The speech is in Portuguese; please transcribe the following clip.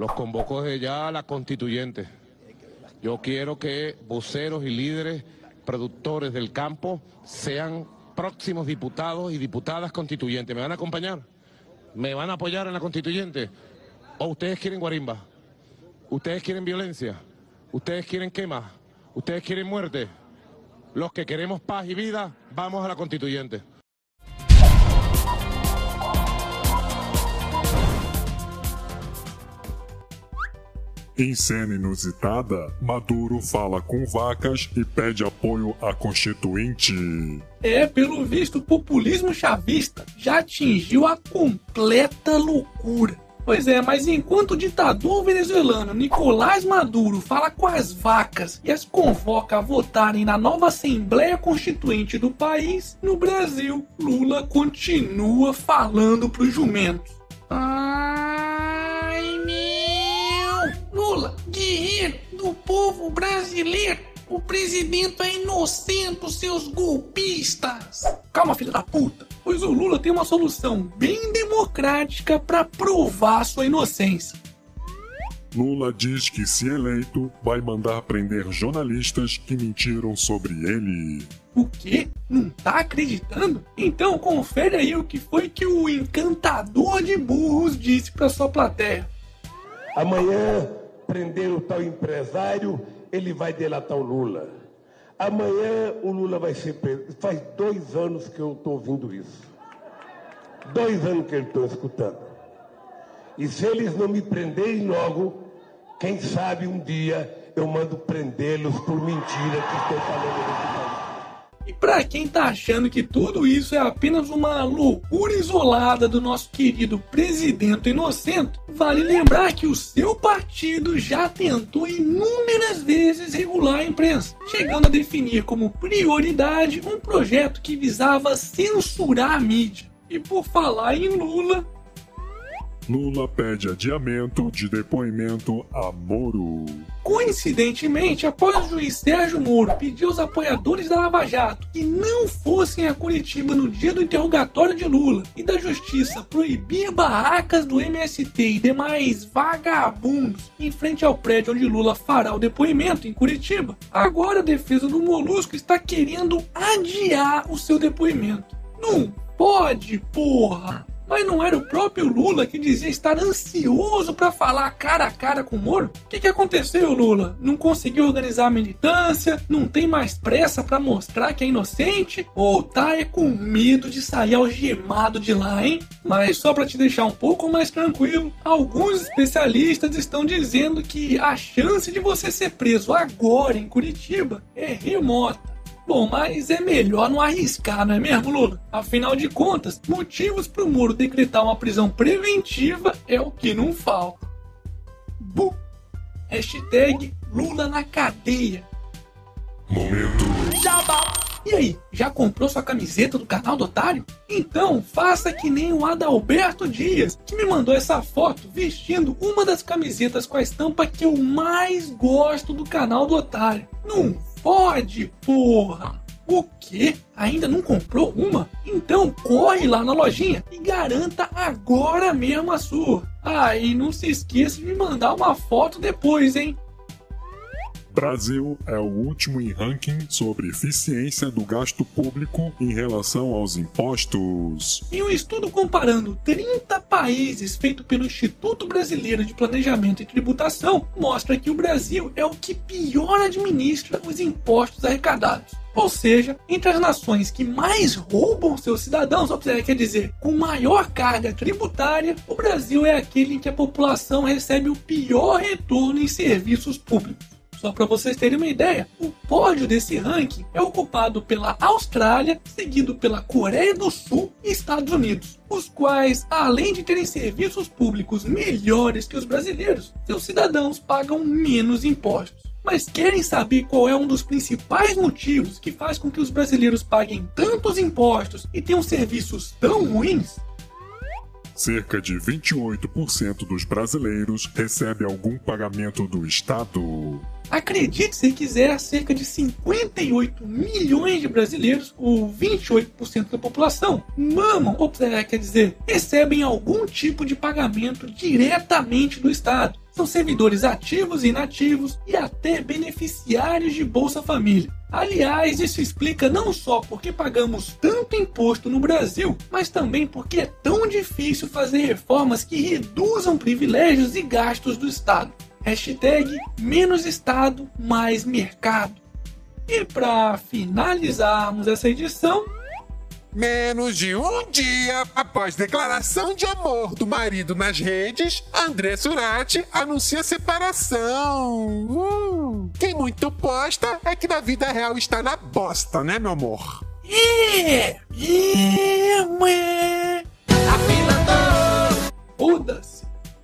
los convoco desde ya a la constituyente. Yo quiero que voceros y líderes productores del campo sean próximos diputados y diputadas constituyentes. ¿Me van a acompañar? ¿Me van a apoyar en la constituyente? ¿O ustedes quieren guarimba? ¿Ustedes quieren violencia? ¿Ustedes quieren quema? ¿Ustedes quieren muerte? Los que queremos paz y vida, vamos a la constituyente. Em cena inusitada, Maduro fala com vacas e pede apoio à Constituinte. É, pelo visto, o populismo chavista já atingiu a completa loucura. Pois é, mas enquanto o ditador venezuelano Nicolás Maduro fala com as vacas e as convoca a votarem na nova Assembleia Constituinte do país, no Brasil, Lula continua falando para os jumentos. Ai povo brasileiro! O presidente é inocente, seus golpistas! Calma, filha da puta! Pois o Lula tem uma solução bem democrática para provar sua inocência. Lula diz que, se eleito, vai mandar prender jornalistas que mentiram sobre ele. O quê? Não tá acreditando? Então confere aí o que foi que o encantador de burros disse para sua plateia. Amanhã prender o tal empresário, ele vai delatar o Lula. Amanhã o Lula vai ser preso. Faz dois anos que eu estou ouvindo isso. Dois anos que eu estou escutando. E se eles não me prenderem logo, quem sabe um dia eu mando prendê-los por mentira que estou falando país. E para quem tá achando que tudo isso é apenas uma loucura isolada do nosso querido presidente inocente, vale lembrar que o seu partido já tentou inúmeras vezes regular a imprensa, chegando a definir como prioridade um projeto que visava censurar a mídia. E por falar em Lula, Lula pede adiamento de depoimento a Moro. Coincidentemente, após o juiz Sérgio Moro pedir aos apoiadores da Lava Jato que não fossem a Curitiba no dia do interrogatório de Lula e da Justiça proibir barracas do MST e demais vagabundos em frente ao prédio onde Lula fará o depoimento em Curitiba, agora a defesa do Molusco está querendo adiar o seu depoimento. Não pode, porra! Mas não era o próprio Lula que dizia estar ansioso para falar cara a cara com o Moro? O que, que aconteceu, Lula? Não conseguiu organizar a militância? Não tem mais pressa para mostrar que é inocente? Ou tá é com medo de sair algemado de lá, hein? Mas só para te deixar um pouco mais tranquilo, alguns especialistas estão dizendo que a chance de você ser preso agora em Curitiba é remota. Bom, mas é melhor não arriscar, não é mesmo, Lula? Afinal de contas, motivos para o Moro decretar uma prisão preventiva é o que não falta. Bu. Hashtag Lula na cadeia. Momento. Jabá. E aí, já comprou sua camiseta do canal do Otário? Então faça que nem o Adalberto Dias, que me mandou essa foto vestindo uma das camisetas com a estampa que eu mais gosto do canal do Otário. Não pode, porra! O quê? Ainda não comprou uma? Então corre lá na lojinha e garanta agora mesmo a sua. Ah, e não se esqueça de me mandar uma foto depois, hein? Brasil é o último em ranking sobre eficiência do gasto público em relação aos impostos. Em um estudo comparando 30 países feito pelo Instituto Brasileiro de Planejamento e Tributação, mostra que o Brasil é o que pior administra os impostos arrecadados. Ou seja, entre as nações que mais roubam seus cidadãos, ou seja, quer dizer, com maior carga tributária, o Brasil é aquele em que a população recebe o pior retorno em serviços públicos. Só para vocês terem uma ideia, o pódio desse ranking é ocupado pela Austrália, seguido pela Coreia do Sul e Estados Unidos, os quais, além de terem serviços públicos melhores que os brasileiros, seus cidadãos pagam menos impostos. Mas querem saber qual é um dos principais motivos que faz com que os brasileiros paguem tantos impostos e tenham serviços tão ruins? Cerca de 28% dos brasileiros recebe algum pagamento do Estado. Acredite se quiser, cerca de 58 milhões de brasileiros, ou 28% da população, mamam, ou é, quer dizer, recebem algum tipo de pagamento diretamente do Estado. São servidores ativos e inativos e até beneficiários de Bolsa Família. Aliás, isso explica não só porque pagamos tanto imposto no Brasil, mas também porque é tão difícil fazer reformas que reduzam privilégios e gastos do Estado. Hashtag menos Estado, mais mercado. E para finalizarmos essa edição, Menos de um dia após declaração de amor do marido nas redes, André Surati anuncia separação. Uh, quem muito posta é que na vida real está na bosta, né, meu amor? É, é, ué. Foda-se.